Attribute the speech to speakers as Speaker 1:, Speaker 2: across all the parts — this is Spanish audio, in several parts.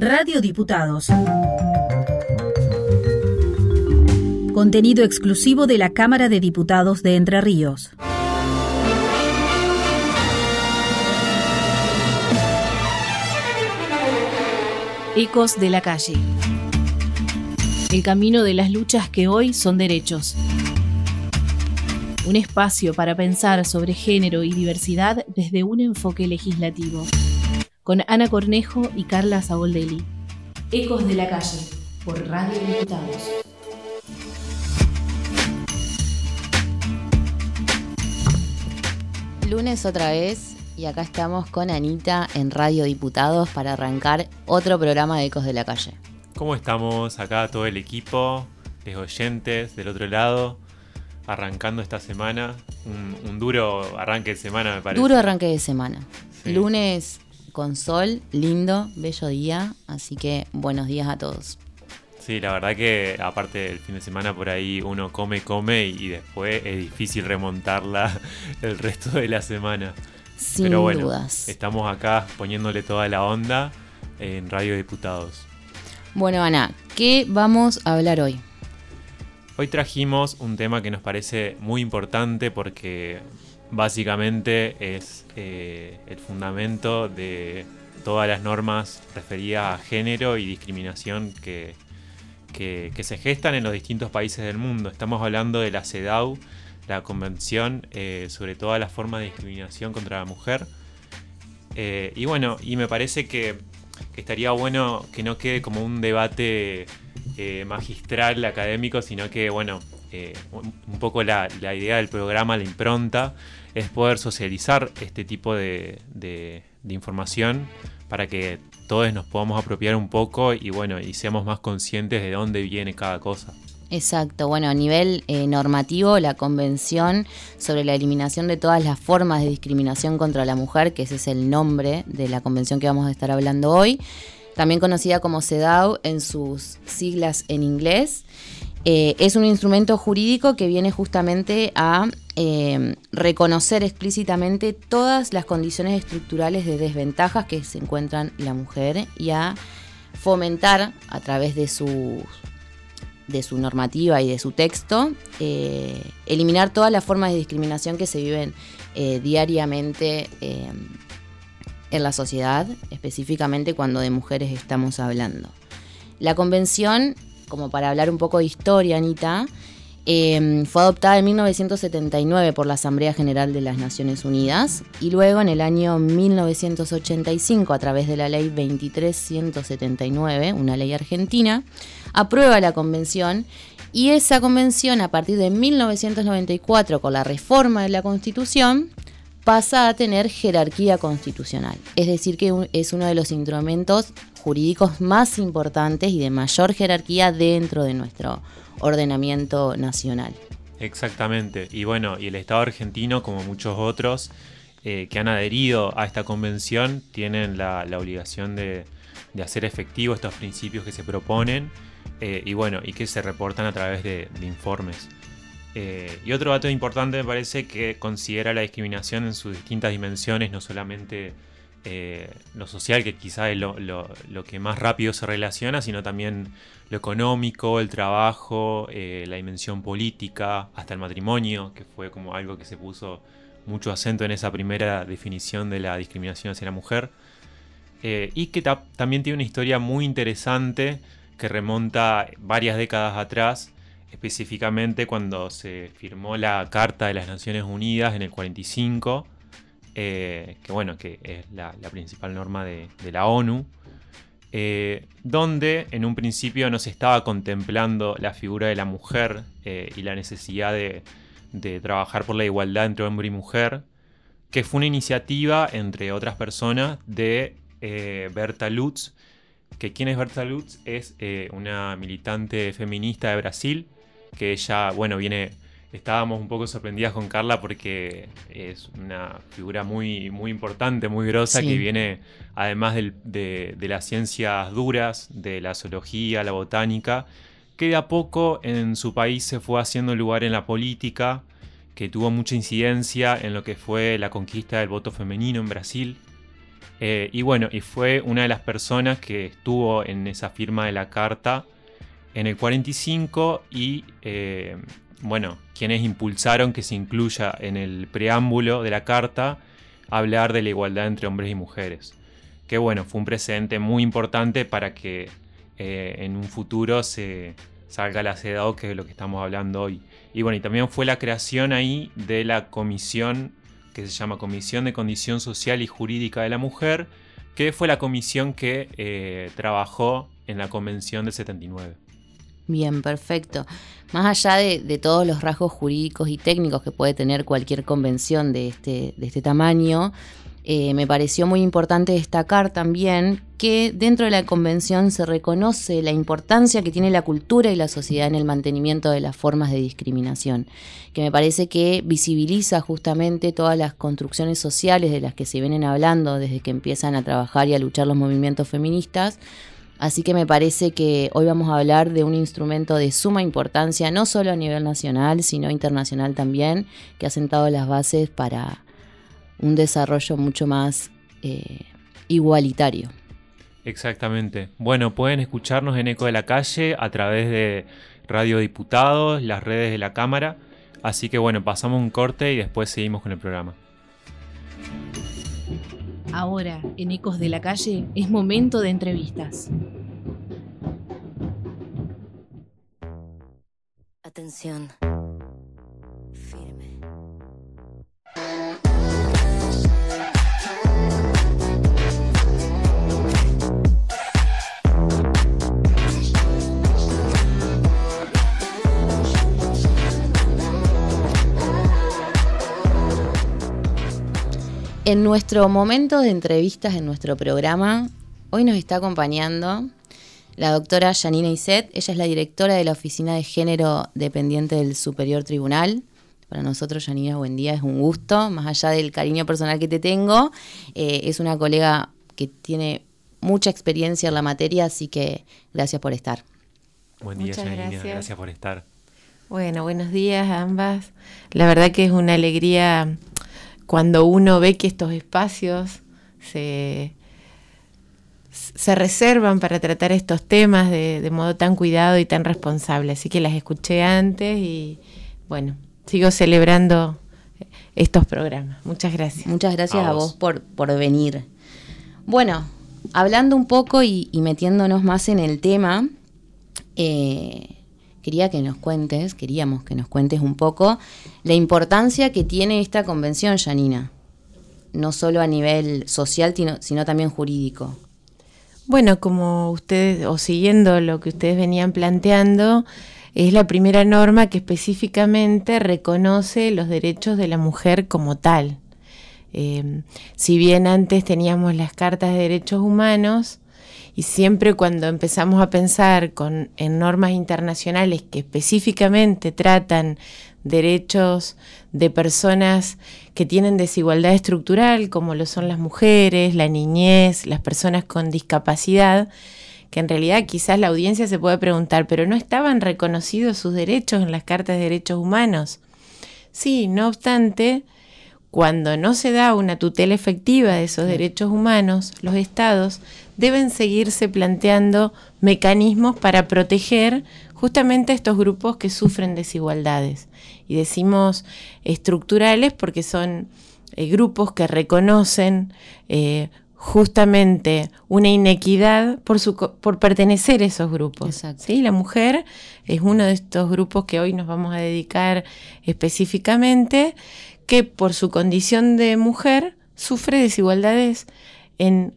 Speaker 1: Radio Diputados. Contenido exclusivo de la Cámara de Diputados de Entre Ríos.
Speaker 2: Ecos de la calle. El camino de las luchas que hoy son derechos. Un espacio para pensar sobre género y diversidad desde un enfoque legislativo. Con Ana Cornejo y Carla Saboldelli. Ecos de la calle, por Radio Diputados.
Speaker 3: Lunes otra vez y acá estamos con Anita en Radio Diputados para arrancar otro programa de Ecos de la Calle.
Speaker 4: ¿Cómo estamos acá todo el equipo, los oyentes del otro lado? Arrancando esta semana, un, duro arranque de semana me parece.
Speaker 3: Duro arranque de semana. Lunes con sol, lindo, bello día, así que buenos días a todos.
Speaker 4: Sí, la verdad que aparte del fin de semana por ahí uno come, come y después es difícil remontarla el resto de la semana.
Speaker 3: Sin Pero bueno,
Speaker 4: estamos acá poniéndole toda la onda en Radio Diputados.
Speaker 3: Bueno, Ana, ¿qué vamos a hablar hoy?
Speaker 4: Hoy trajimos un tema que nos parece muy importante porque básicamente es eh, el fundamento de todas las normas referidas a género y discriminación que, que, se gestan en los distintos países del mundo. Estamos hablando de la CEDAW, la Convención eh, sobre todas las formas de discriminación contra la mujer. Eh, y bueno, y me parece que, estaría bueno que no quede como un debate magistral académico, sino que, bueno, un, poco la, la, idea del programa, la impronta, es poder socializar este tipo de, información para que todos nos podamos apropiar un poco y bueno, y seamos más conscientes de dónde viene cada cosa.
Speaker 3: Exacto, bueno, a nivel eh, normativo, la Convención sobre la Eliminación de todas las formas de discriminación contra la mujer, que ese es el nombre de la convención que vamos a estar hablando hoy, también conocida como CEDAW en sus siglas en inglés, eh, es un instrumento jurídico que viene justamente a eh, reconocer explícitamente todas las condiciones estructurales de desventajas que se encuentran la mujer y a fomentar a través de su, de su normativa y de su texto, eh, eliminar todas las formas de discriminación que se viven diariamente en la sociedad, específicamente cuando de mujeres estamos hablando. La convención como para hablar un poco de historia, Anita, em, fue adoptada en 1979 por la Asamblea General de las Naciones Unidas y luego en el año 1985, a través de la ley 23179, una ley argentina, aprueba la convención y esa convención a partir de 1994 con la reforma de la Constitución pasa a tener jerarquía constitucional. Es decir, que es uno de los instrumentos jurídicos más importantes y de mayor jerarquía dentro de nuestro ordenamiento nacional.
Speaker 4: Exactamente. Y bueno, y el Estado argentino, como muchos otros eh, que han adherido a esta convención, tienen la, obligación de, hacer efectivo estos principios que se proponen eh, y bueno, y que se reportan a través de informes. Eh, y otro dato importante me parece que considera la discriminación en sus distintas dimensiones, no solamente eh, lo social, que quizá es lo, que más rápido se relaciona, sino también lo económico, el trabajo, eh, la dimensión política, hasta el matrimonio, que fue como algo que se puso mucho acento en esa primera definición de la discriminación hacia la mujer. y que también tiene una historia muy interesante que remonta varias décadas atrás específicamente cuando se firmó la Carta de las Naciones Unidas en el 45, eh, que bueno, que es la, principal norma de, la ONU, eh, donde en un principio no se estaba contemplando la figura de la mujer eh, y la necesidad de, trabajar por la igualdad entre hombre y mujer, que fue una iniciativa, entre otras personas, de Berta Lutz, que quién es Berta Lutz es una militante feminista de Brasil, que ella, bueno, viene, estábamos un poco sorprendidas con Carla porque es una figura muy, muy importante, muy grosa, que viene además de, las ciencias duras, de la zoología, la botánica, que de a poco en su país se fue haciendo lugar en la política, que tuvo mucha incidencia en lo que fue la conquista del voto femenino en Brasil. Eh, y bueno, y fue una de las personas que estuvo en esa firma de la carta en el 45 y eh, bueno, quienes impulsaron que se incluya en el preámbulo de la carta hablar de la igualdad entre hombres y mujeres. Que bueno, fue un precedente muy importante para que eh, en un futuro se salga la CEDAW, que es lo que estamos hablando hoy. Y bueno, y también fue la creación ahí de la comisión que se llama Comisión de Condición Social y Jurídica de la Mujer, que fue la comisión que eh, trabajó en la Convención del 79.
Speaker 3: Bien, perfecto. Más allá de, todos los rasgos jurídicos y técnicos que puede tener cualquier convención de este, de este tamaño, eh, me pareció muy importante destacar también que dentro de la convención se reconoce la importancia que tiene la cultura y la sociedad en el mantenimiento de las formas de discriminación, que me parece que visibiliza justamente todas las construcciones sociales de las que se vienen hablando desde que empiezan a trabajar y a luchar los movimientos feministas. Así que me parece que hoy vamos a hablar de un instrumento de suma importancia, no solo a nivel nacional, sino internacional también, que ha sentado las bases para un desarrollo mucho más eh, igualitario.
Speaker 4: Exactamente. Bueno, pueden escucharnos en Eco de la Calle a través de Radio Diputados, las redes de la Cámara. Así que bueno, pasamos un corte y después seguimos con el programa.
Speaker 2: Ahora, en Ecos de la Calle, es momento de entrevistas.
Speaker 5: Atención.
Speaker 3: En nuestro momento de entrevistas en nuestro programa, hoy nos está acompañando la doctora Janina Iset. Ella es la directora de la Oficina de Género dependiente del Superior Tribunal. Para nosotros, Janina, buen día, es un gusto. Más allá del cariño personal que te tengo, eh, es una colega que tiene mucha experiencia en la materia, así que gracias por estar.
Speaker 4: Buen día, Janina, gracias por estar.
Speaker 6: Bueno, buenos días a ambas. La verdad que es una alegría cuando uno ve que estos espacios se, se reservan para tratar estos temas de, modo tan cuidado y tan responsable. Así que las escuché antes y bueno, sigo celebrando estos programas. Muchas gracias.
Speaker 3: Muchas gracias a, vos, por, por, venir. Bueno, hablando un poco y, metiéndonos más en el tema, eh, quería que nos cuentes, queríamos que nos cuentes un poco la importancia que tiene esta convención, Janina, no solo a nivel social, sino, también jurídico.
Speaker 6: Bueno, como ustedes, o siguiendo lo que ustedes venían planteando, es la primera norma que específicamente reconoce los derechos de la mujer como tal. Eh, si bien antes teníamos las cartas de derechos humanos, y siempre cuando empezamos a pensar con, en normas internacionales que específicamente tratan derechos de personas que tienen desigualdad estructural, como lo son las mujeres, la niñez, las personas con discapacidad, que en realidad quizás la audiencia se puede preguntar, pero no estaban reconocidos sus derechos en las cartas de derechos humanos. Sí, no obstante, cuando no se da una tutela efectiva de esos derechos humanos, los estados deben seguirse planteando mecanismos para proteger justamente a estos grupos que sufren desigualdades. Y decimos estructurales porque son eh, grupos que reconocen eh, justamente una inequidad por, su, por pertenecer a esos grupos. ¿sí? La mujer es uno de estos grupos que hoy nos vamos a dedicar específicamente que por su condición de mujer sufre desigualdades en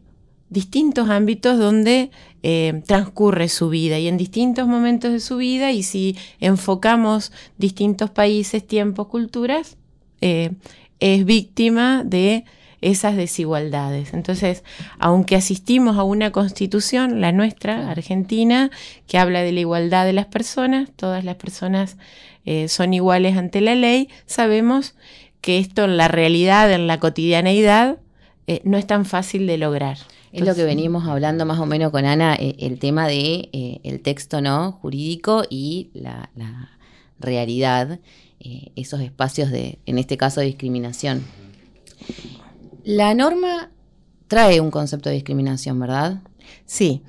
Speaker 6: distintos ámbitos donde eh, transcurre su vida y en distintos momentos de su vida y si enfocamos distintos países, tiempos, culturas, eh, es víctima de esas desigualdades. Entonces, aunque asistimos a una constitución, la nuestra, argentina, que habla de la igualdad de las personas, todas las personas eh, son iguales ante la ley, sabemos que esto en la realidad, en la cotidianeidad, eh, no es tan fácil de lograr.
Speaker 3: es lo que venimos hablando más o menos con Ana, eh, el tema de eh, el texto no jurídico y la, realidad, esos espacios de, en este caso, de discriminación. La norma trae un concepto de discriminación, ¿verdad?
Speaker 6: Sí,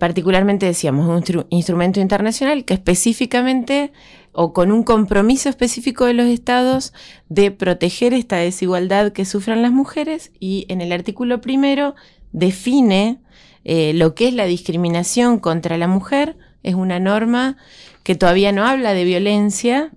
Speaker 6: particularmente decíamos un instrumento internacional que específicamente o con un compromiso específico de los estados de proteger esta desigualdad que sufran las mujeres y en el artículo primero define eh, lo que es la discriminación contra la mujer, es una norma que todavía no habla de violencia,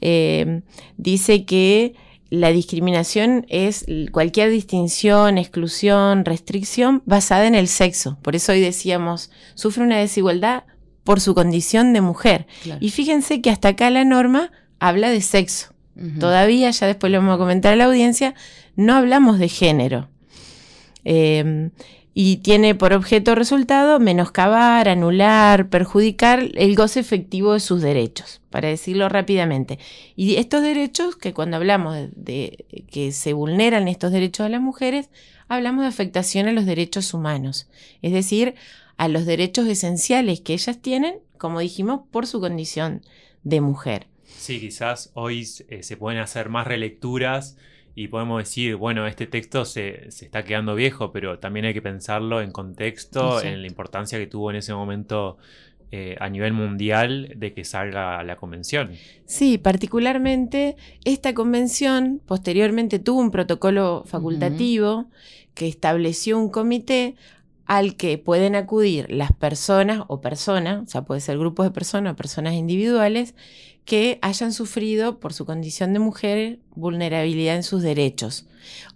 Speaker 6: eh, dice que la discriminación es cualquier distinción, exclusión, restricción basada en el sexo. Por eso hoy decíamos, sufre una desigualdad por su condición de mujer. Y fíjense que hasta acá la norma habla de sexo. Todavía, ya después lo vamos a comentar a la audiencia, no hablamos de género. Eh, y tiene por objeto resultado menoscabar, anular, perjudicar el goce efectivo de sus derechos, para decirlo rápidamente. Y estos derechos, que cuando hablamos de, que se vulneran estos derechos a las mujeres, hablamos de afectación a los derechos humanos, es decir, a los derechos esenciales que ellas tienen, como dijimos, por su condición de mujer.
Speaker 4: Sí, quizás hoy eh, se pueden hacer más relecturas y podemos decir, bueno, este texto se, está quedando viejo, pero también hay que pensarlo en contexto, en la importancia que tuvo en ese momento eh, a nivel mundial de que salga la convención.
Speaker 6: Sí, particularmente esta convención posteriormente tuvo un protocolo facultativo que estableció un comité al que pueden acudir las personas o personas, o sea, puede ser grupos de personas o personas individuales, que hayan sufrido por su condición de mujer vulnerabilidad en sus derechos.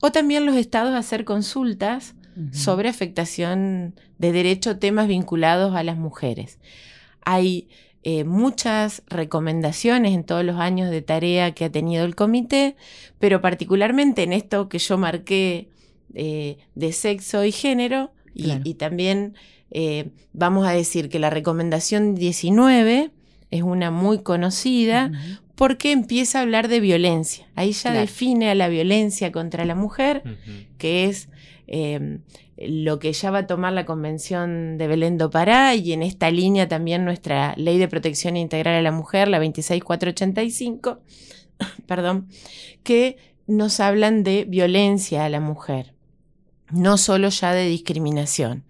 Speaker 6: O también los estados a hacer consultas sobre afectación de derecho, temas vinculados a las mujeres. Hay eh, muchas recomendaciones en todos los años de tarea que ha tenido el comité, pero particularmente en esto que yo marqué eh, de sexo y género, y, también eh, vamos a decir que la recomendación 19 es una muy conocida porque empieza a hablar de violencia. Ahí ya define a la violencia contra la mujer, que es em, lo que ya va a tomar la Convención de Belén do Pará y en esta línea también nuestra Ley de Protección Integral a la Mujer, la 26485, perdón, que nos hablan de violencia a la mujer, no solo ya de discriminación.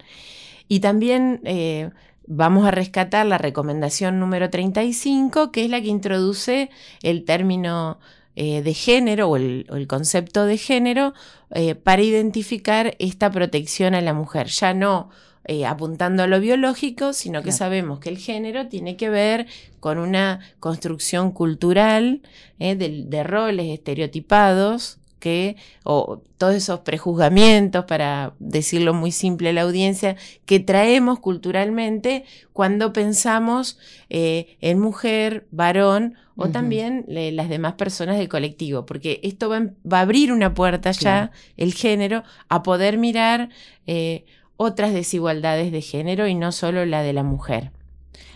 Speaker 6: Y también eh, vamos a rescatar la recomendación número 35, que es la que introduce el término eh, de género o el, concepto de género eh, para identificar esta protección a la mujer. Ya no eh, apuntando a lo biológico, sino que sabemos que el género tiene que ver con una construcción cultural de roles estereotipados o todos esos prejuzgamientos, para decirlo muy simple a la audiencia, que traemos culturalmente cuando pensamos eh, en mujer, varón o también las demás personas del colectivo, porque esto va, a abrir una puerta ya, el género, a poder mirar eh, otras desigualdades de género y no solo la de la mujer.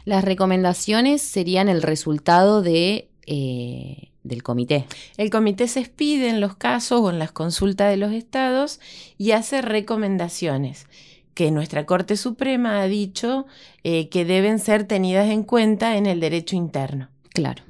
Speaker 3: Las recomendaciones serían el resultado de eh, del comité.
Speaker 6: El comité se expide en los casos o en las consultas de los estados y hace recomendaciones que nuestra Corte Suprema ha dicho eh, que deben ser tenidas en cuenta en el derecho interno.
Speaker 3: Claro.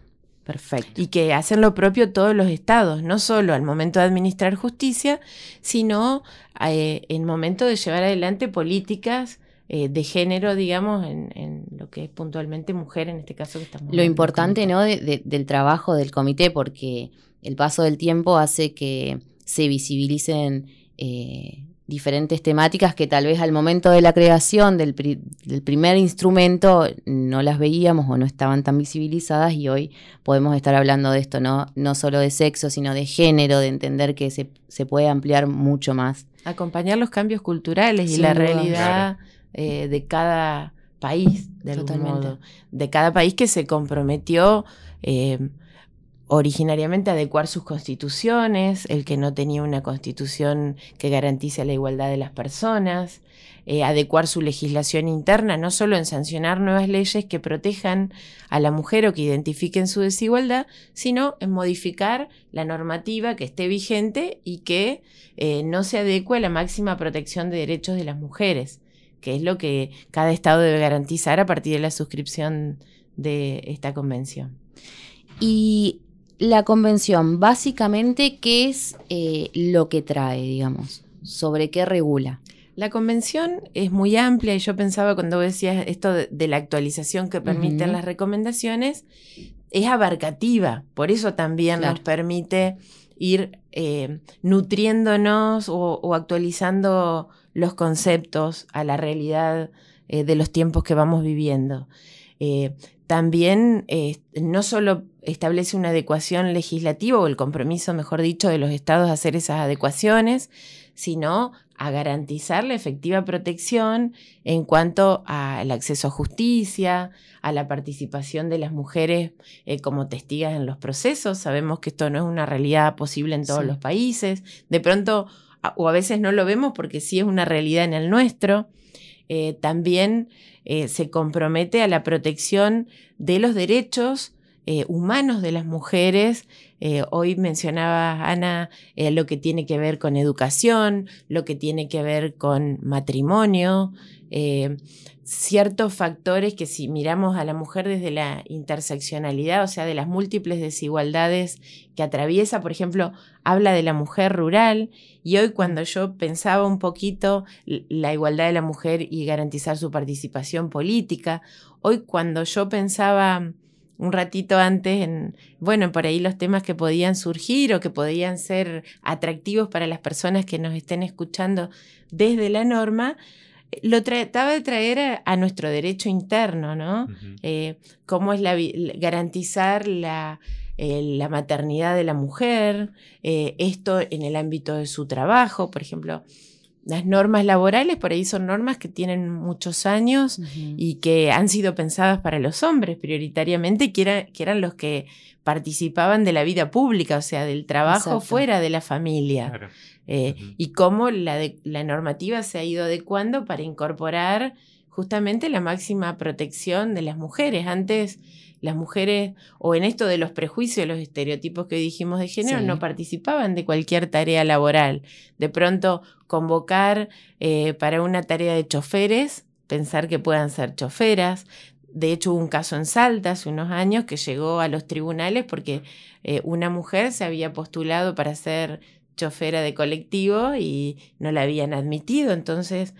Speaker 3: Perfecto.
Speaker 6: Y que hacen lo propio todos los estados, no solo al momento de administrar justicia, sino eh, en momento de llevar adelante políticas eh, de género, digamos, en, lo que es puntualmente mujer, en este caso que estamos.
Speaker 3: Lo importante, ¿no? del trabajo del comité, porque el paso del tiempo hace que se visibilicen eh, diferentes temáticas que tal vez al momento de la creación del, primer instrumento no las veíamos o no estaban tan visibilizadas y hoy podemos estar hablando de esto, no, no solo de sexo, sino de género, de entender que se, se puede ampliar mucho más.
Speaker 6: Acompañar los cambios culturales y la realidad. Eh, de cada país, de algún modo, de cada país que se comprometió eh, originariamente a adecuar sus constituciones, el que no tenía una constitución que garantice la igualdad de las personas, eh, adecuar su legislación interna, no solo en sancionar nuevas leyes que protejan a la mujer o que identifiquen su desigualdad, sino en modificar la normativa que esté vigente y que no se adecue a la máxima protección de derechos de las mujeres que es lo que cada Estado debe garantizar a partir de la suscripción de esta convención.
Speaker 3: Y la convención, básicamente, ¿qué es eh, lo que trae, digamos? sobre qué regula.
Speaker 6: La convención es muy amplia y yo pensaba cuando decías esto de, la actualización que permiten las recomendaciones, es abarcativa, por eso también nos permite ir eh, nutriéndonos o, actualizando los conceptos a la realidad eh, de los tiempos que vamos viviendo. Eh, también no solo establece una adecuación legislativa o el compromiso, mejor dicho, de los estados a hacer esas adecuaciones, sino a garantizar la efectiva protección en cuanto al acceso a justicia, a la participación de las mujeres eh, como testigas en los procesos. Sabemos que esto no es una realidad posible en todos los países. De pronto, o a veces no lo vemos porque sí es una realidad en el nuestro. Eh, también eh, se compromete a la protección de los derechos humanos de las mujeres eh, hoy mencionaba Ana eh, lo que tiene que ver con educación, lo que tiene que ver con matrimonio, eh, ciertos factores que si miramos a la mujer desde la interseccionalidad, o sea, de las múltiples desigualdades que atraviesa, por ejemplo, habla de la mujer rural y hoy cuando yo pensaba un poquito la igualdad de la mujer y garantizar su participación política, hoy cuando yo pensaba un ratito antes en, bueno, por ahí los temas que podían surgir o que podían ser atractivos para las personas que nos estén escuchando desde la norma, lo trataba de traer a, nuestro derecho interno, ¿no? Eh, cómo es la, garantizar la, eh, la, maternidad de la mujer, eh, esto en el ámbito de su trabajo, por ejemplo, las normas laborales por ahí son normas que tienen muchos años y que han sido pensadas para los hombres prioritariamente, que, que, eran los que participaban de la vida pública, o sea, del trabajo fuera de la familia. Eh, y cómo la, la normativa se ha ido adecuando para incorporar justamente la máxima protección de las mujeres. Antes las mujeres, o en esto de los prejuicios, los estereotipos que dijimos de género, no participaban de cualquier tarea laboral. De pronto, convocar eh, para una tarea de choferes, pensar que puedan ser choferas. De hecho, hubo un caso en Salta hace unos años que llegó a los tribunales porque eh, una mujer se había postulado para ser chofera de colectivo y no la habían admitido. Entonces,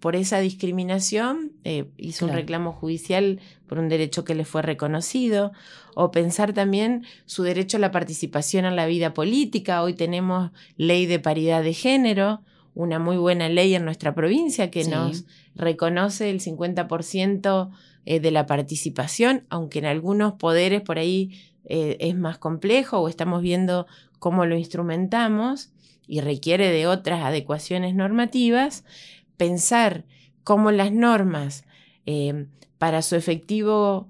Speaker 6: por esa discriminación, eh, hizo un reclamo judicial por un derecho que le fue reconocido. O pensar también su derecho a la participación en la vida política. Hoy tenemos ley de paridad de género, una muy buena ley en nuestra provincia que nos reconoce el 50% eh, de la participación, aunque en algunos poderes por ahí eh, es más complejo o estamos viendo cómo lo instrumentamos y requiere de otras adecuaciones normativas, pensar cómo las normas eh, para su efectivo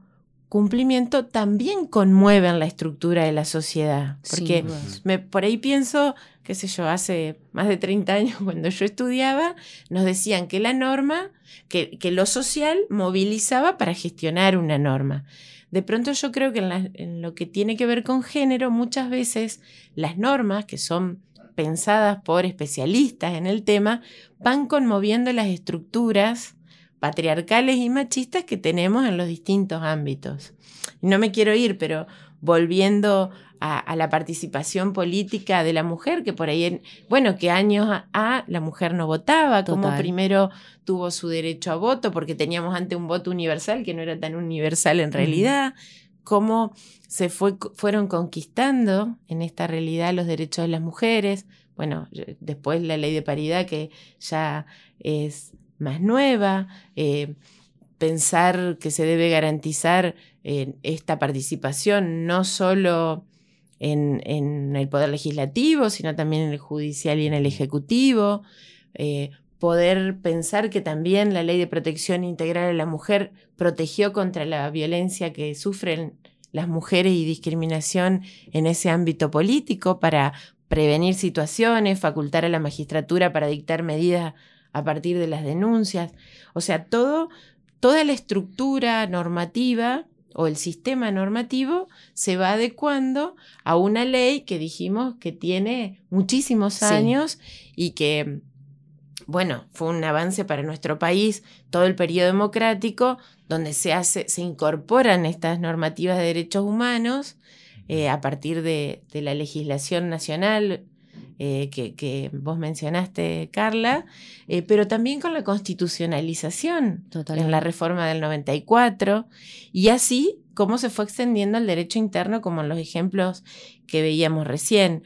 Speaker 6: cumplimiento también conmueven la estructura de la sociedad. Porque me, por ahí pienso, qué sé yo, hace más de 30 años cuando yo estudiaba, nos decían que la norma, que, que lo social movilizaba para gestionar una norma. De pronto yo creo que en, lo que tiene que ver con género, muchas veces las normas que son pensadas por especialistas en el tema van conmoviendo las estructuras patriarcales y machistas que tenemos en los distintos ámbitos. No me quiero ir, pero volviendo a, la participación política de la mujer, que por ahí, bueno, que años a, la mujer no votaba, como primero tuvo su derecho a voto, porque teníamos antes un voto universal que no era tan universal en realidad, cómo se fue, fueron conquistando en esta realidad los derechos de las mujeres, bueno, después la ley de paridad que ya es más nueva, eh, pensar que se debe garantizar eh, esta participación no solo en, el Poder Legislativo, sino también en el Judicial y en el Ejecutivo. Eh, poder pensar que también la Ley de Protección Integral de la Mujer protegió contra la violencia que sufren las mujeres y discriminación en ese ámbito político para prevenir situaciones, facultar a la magistratura para dictar medidas a partir de las denuncias. O sea, todo, toda la estructura normativa o el sistema normativo se va adecuando a una ley que dijimos que tiene muchísimos años y que, bueno, fue un avance para nuestro país todo el periodo democrático, donde se, hace, se incorporan estas normativas de derechos humanos eh, a partir de, la legislación nacional eh, que, vos mencionaste, Carla, eh, pero también con la constitucionalización en la reforma del 94, y así cómo se fue extendiendo el derecho interno, como en los ejemplos que veíamos recién.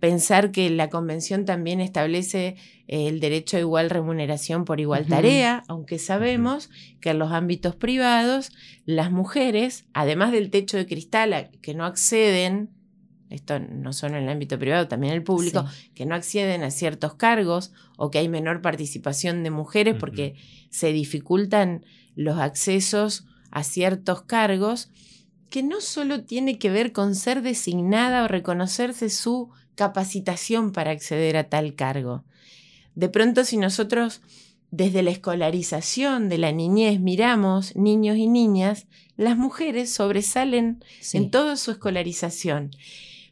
Speaker 6: Pensar que la convención también establece eh, el derecho a igual remuneración por igual tarea, aunque sabemos que en los ámbitos privados las mujeres, además del techo de cristal que no acceden esto no solo en el ámbito privado, también en el público, que no acceden a ciertos cargos o que hay menor participación de mujeres porque se dificultan los accesos a ciertos cargos, que no solo tiene que ver con ser designada o reconocerse su capacitación para acceder a tal cargo. De pronto, si nosotros desde la escolarización de la niñez miramos niños y niñas, las mujeres sobresalen en toda su escolarización.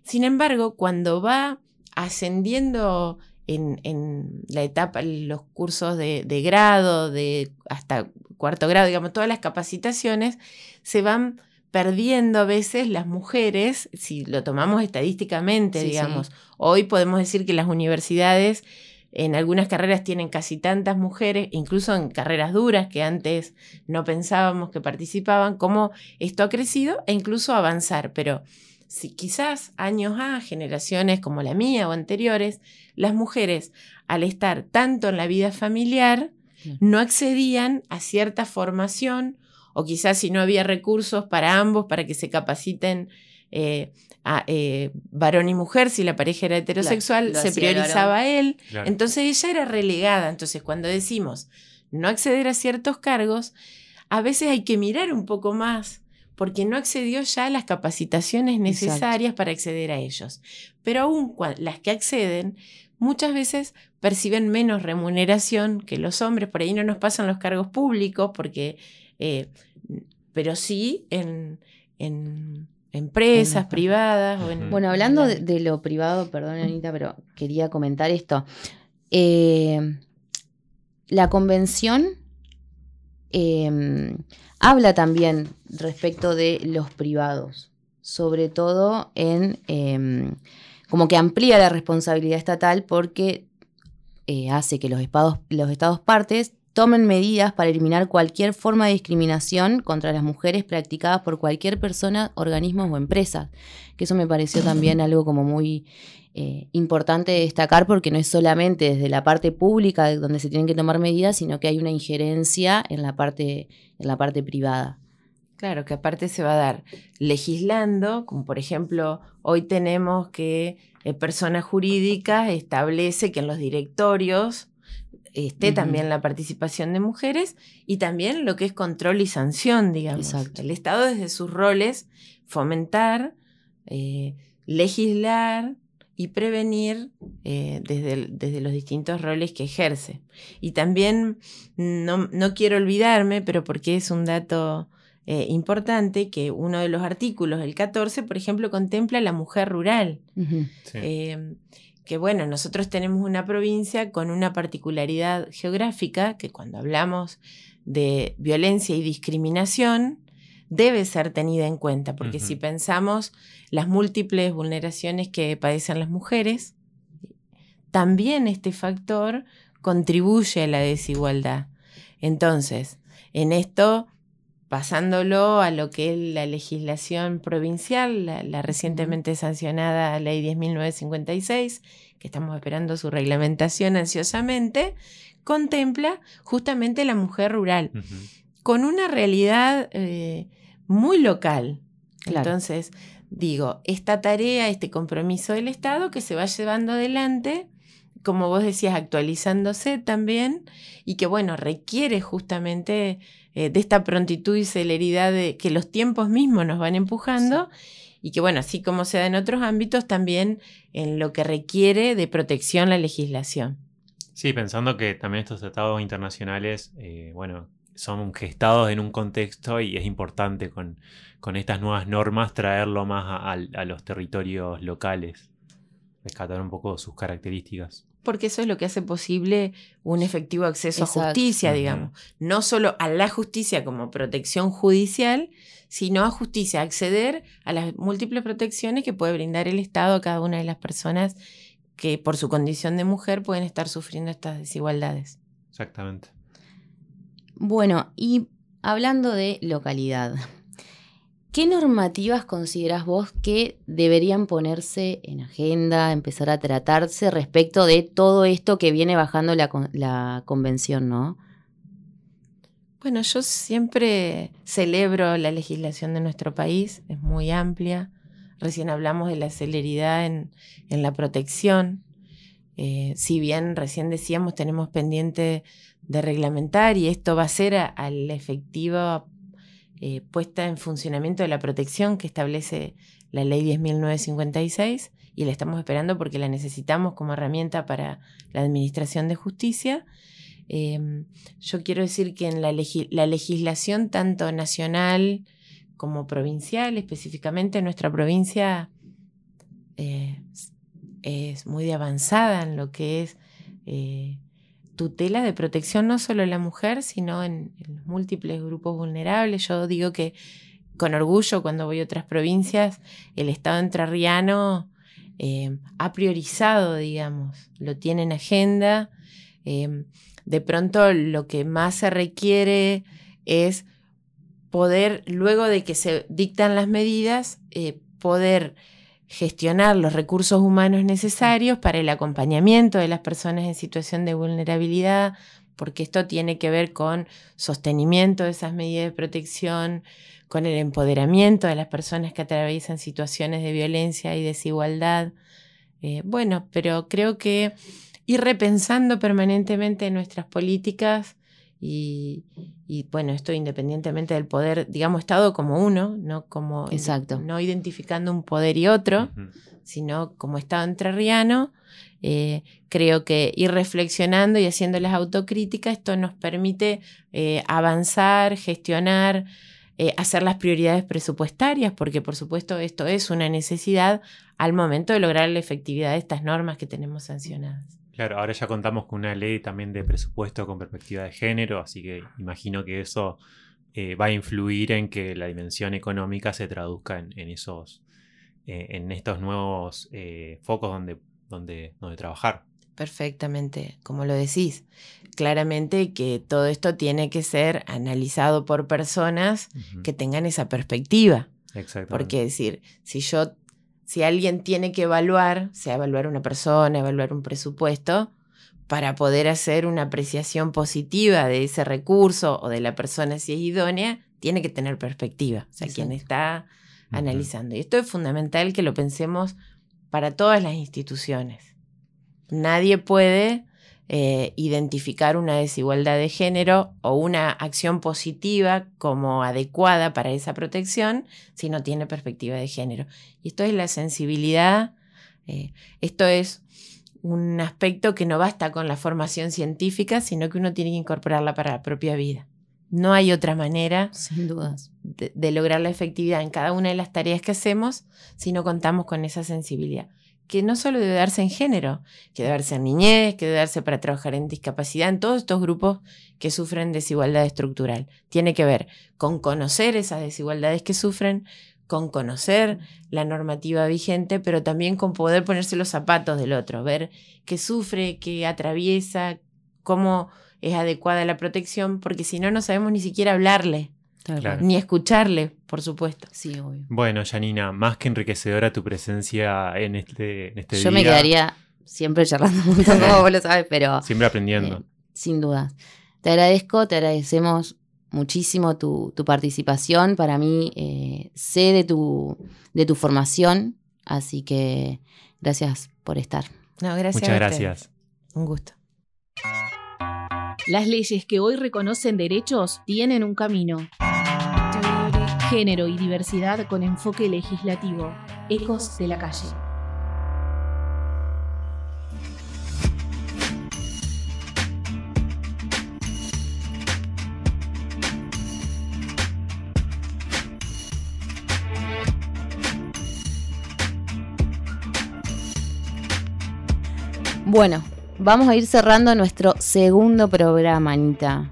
Speaker 6: Sin embargo, cuando va ascendiendo en, la etapa, los cursos de, grado, de hasta cuarto grado, digamos, todas las capacitaciones, se van perdiendo a veces las mujeres, si lo tomamos estadísticamente, digamos. Hoy podemos decir que las universidades en algunas carreras tienen casi tantas mujeres, incluso en carreras duras que antes no pensábamos que participaban, como esto ha crecido e incluso avanzar, pero si quizás años A, generaciones como la mía o anteriores, las mujeres, al estar tanto en la vida familiar, no accedían a cierta formación o quizás si no había recursos para ambos, para que se capaciten eh, a, eh, varón y mujer, si la pareja era heterosexual, se priorizaba a él. Entonces ella era relegada. Entonces cuando decimos no acceder a ciertos cargos, a veces hay que mirar un poco más porque no accedió ya a las capacitaciones necesarias para acceder a ellos. Pero aún las que acceden, muchas veces perciben menos remuneración que los hombres, por ahí no nos pasan los cargos públicos, porque, eh, pero sí en, empresas privadas.
Speaker 3: bueno, hablando de, lo privado, perdón Anita, pero quería comentar esto. Eh, la convención em, habla también respecto de los privados, sobre todo en em, como que amplía la responsabilidad estatal porque eh, hace que los estados, los estados partes tomen medidas para eliminar cualquier forma de discriminación contra las mujeres practicadas por cualquier persona, organismo o empresa. Que eso me pareció también algo como muy eh, importante destacar porque no es solamente desde la parte pública donde se tienen que tomar medidas, sino que hay una injerencia en la parte, en la parte privada.
Speaker 6: Claro, que aparte se va a dar legislando, como por ejemplo, hoy tenemos que eh, personas jurídicas establece que en los directorios esté también la participación de mujeres y también lo que es control y sanción, digamos. El Estado desde sus roles fomentar, eh, legislar y prevenir eh, desde, desde, los distintos roles que ejerce. Y también no, no quiero olvidarme, pero porque es un dato eh, importante que uno de los artículos, el 14, por ejemplo, contempla la mujer rural. Eh, que bueno, nosotros tenemos una provincia con una particularidad geográfica que cuando hablamos de violencia y discriminación debe ser tenida en cuenta, porque si pensamos las múltiples vulneraciones que padecen las mujeres, también este factor contribuye a la desigualdad. Entonces, en esto pasándolo a lo que es la legislación provincial, la, recientemente sancionada Ley 10.956, que estamos esperando su reglamentación ansiosamente, contempla justamente la mujer rural, con una realidad eh, muy local. Entonces, digo, esta tarea, este compromiso del Estado que se va llevando adelante, como vos decías, actualizándose también, y que, bueno, requiere justamente eh, de esta prontitud y celeridad de, que los tiempos mismos nos van empujando y que bueno, así como se da en otros ámbitos, también en lo que requiere de protección la legislación.
Speaker 4: Sí, pensando que también estos tratados internacionales, eh, bueno, son gestados en un contexto y es importante con, con estas nuevas normas traerlo más a los territorios locales, rescatar un poco sus características
Speaker 6: porque eso es lo que hace posible un efectivo acceso a justicia, digamos. No solo a la justicia como protección judicial, sino a justicia, acceder a las múltiples protecciones que puede brindar el Estado a cada una de las personas que por su condición de mujer pueden estar sufriendo estas desigualdades.
Speaker 4: Exactamente.
Speaker 3: Bueno, y hablando de localidad, ¿qué normativas consideras vos que deberían ponerse en agenda, empezar a tratarse respecto de todo esto que viene bajando la, convención, no?
Speaker 6: Bueno, yo siempre celebro la legislación de nuestro país, es muy amplia. Recién hablamos de la celeridad en, la protección. Eh, si bien recién decíamos tenemos pendiente de reglamentar y esto va a ser a, la efectiva eh, puesta en funcionamiento de la protección que establece la ley 10.956 y la estamos esperando porque la necesitamos como herramienta para la administración de justicia. Em, yo quiero decir que en la, legislación tanto nacional como provincial, específicamente en nuestra provincia, eh, es muy avanzada en lo que es eh, tutela de protección no solo de la mujer, sino en, múltiples grupos vulnerables. Yo digo que con orgullo cuando voy a otras provincias, el Estado entrerriano eh, ha priorizado, digamos, lo tiene en agenda. Em, de pronto lo que más se requiere es poder, luego de que se dictan las medidas, eh, poder gestionar los recursos humanos necesarios para el acompañamiento de las personas en situación de vulnerabilidad, porque esto tiene que ver con sostenimiento de esas medidas de protección, con el empoderamiento de las personas que atraviesan situaciones de violencia y desigualdad. Eh, bueno, pero creo que ir repensando permanentemente nuestras políticas y, bueno, esto independientemente del poder, digamos, Estado como uno, no como
Speaker 3: Exacto.
Speaker 6: no identificando un poder y otro, sino como Estado entrerriano. Eh, creo que ir reflexionando y haciendo las autocríticas, esto nos permite eh, avanzar, gestionar, eh, hacer las prioridades presupuestarias, porque por supuesto esto es una necesidad al momento de lograr la efectividad de estas normas que tenemos sancionadas.
Speaker 4: Claro, ahora ya contamos con una ley también de presupuesto con perspectiva de género, así que imagino que eso eh, va a influir en que la dimensión económica se traduzca en, esos, eh, en estos nuevos eh, focos donde, donde, donde trabajar.
Speaker 6: Perfectamente, como lo decís. Claramente que todo esto tiene que ser analizado por personas que tengan esa perspectiva. Exactamente. Porque decir, si yo si alguien tiene que evaluar, sea evaluar una persona, evaluar un presupuesto, para poder hacer una apreciación positiva de ese recurso o de la persona si es idónea, tiene que tener perspectiva, o sea, quien está analizando. Y esto es fundamental que lo pensemos para todas las instituciones. Nadie puede eh, identificar una desigualdad de género o una acción positiva como adecuada para esa protección si no tiene perspectiva de género. Y esto es la sensibilidad, eh, esto es un aspecto que no basta con la formación científica, sino que uno tiene que incorporarla para la propia vida. No hay otra manera
Speaker 3: Sin dudas.
Speaker 6: de lograr la efectividad en cada una de las tareas que hacemos si no contamos con esa sensibilidad que no solo debe darse en género, que debe darse en niñez, que debe darse para trabajar en discapacidad, en todos estos grupos que sufren desigualdad estructural. Tiene que ver con conocer esas desigualdades que sufren, con conocer la normativa vigente, pero también con poder ponerse los zapatos del otro, ver qué sufre, qué atraviesa, cómo es adecuada la protección, porque si no, no sabemos ni siquiera hablarle ni escucharle, por supuesto.
Speaker 3: Sí, obvio.
Speaker 4: Bueno, Janina, más que enriquecedora tu presencia en este, en este
Speaker 3: Yo me quedaría siempre charlando un montón, como vos lo sabes, pero...
Speaker 4: Siempre aprendiendo. Eh,
Speaker 3: sin duda. Te agradezco, te agradecemos muchísimo tu, participación. Para mí, eh, sé de tu, de tu formación, así que gracias por estar.
Speaker 6: No, gracias.
Speaker 4: Muchas gracias.
Speaker 6: Un gusto.
Speaker 2: Las leyes que hoy reconocen derechos tienen un camino. Género y diversidad con enfoque legislativo. Ecos de la calle.
Speaker 3: Bueno, Vamos a ir cerrando nuestro segundo programa, Anita.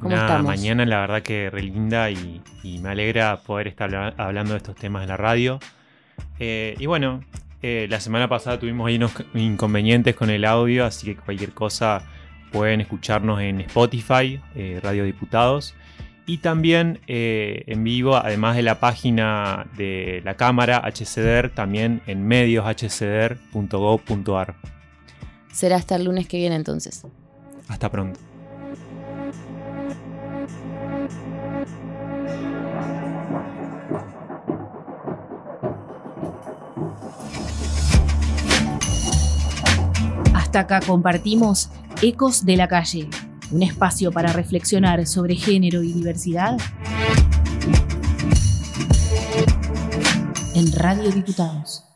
Speaker 4: ¿Cómo estamos? mañana la verdad que re linda y, me alegra poder estar hablando de estos temas en la radio. Eh, y bueno, Eh, la semana pasada tuvimos ahí unos inconvenientes con el audio, así que cualquier cosa pueden escucharnos en Spotify, eh, Radio Diputados. Y también eh, en vivo, además de la página de la Cámara HCDR, también en medioshcdr.gov.ar.
Speaker 3: Será hasta el lunes que viene entonces.
Speaker 4: Hasta pronto.
Speaker 2: Hasta acá compartimos Ecos de la Calle, un espacio para reflexionar sobre género y diversidad en Radio Diputados.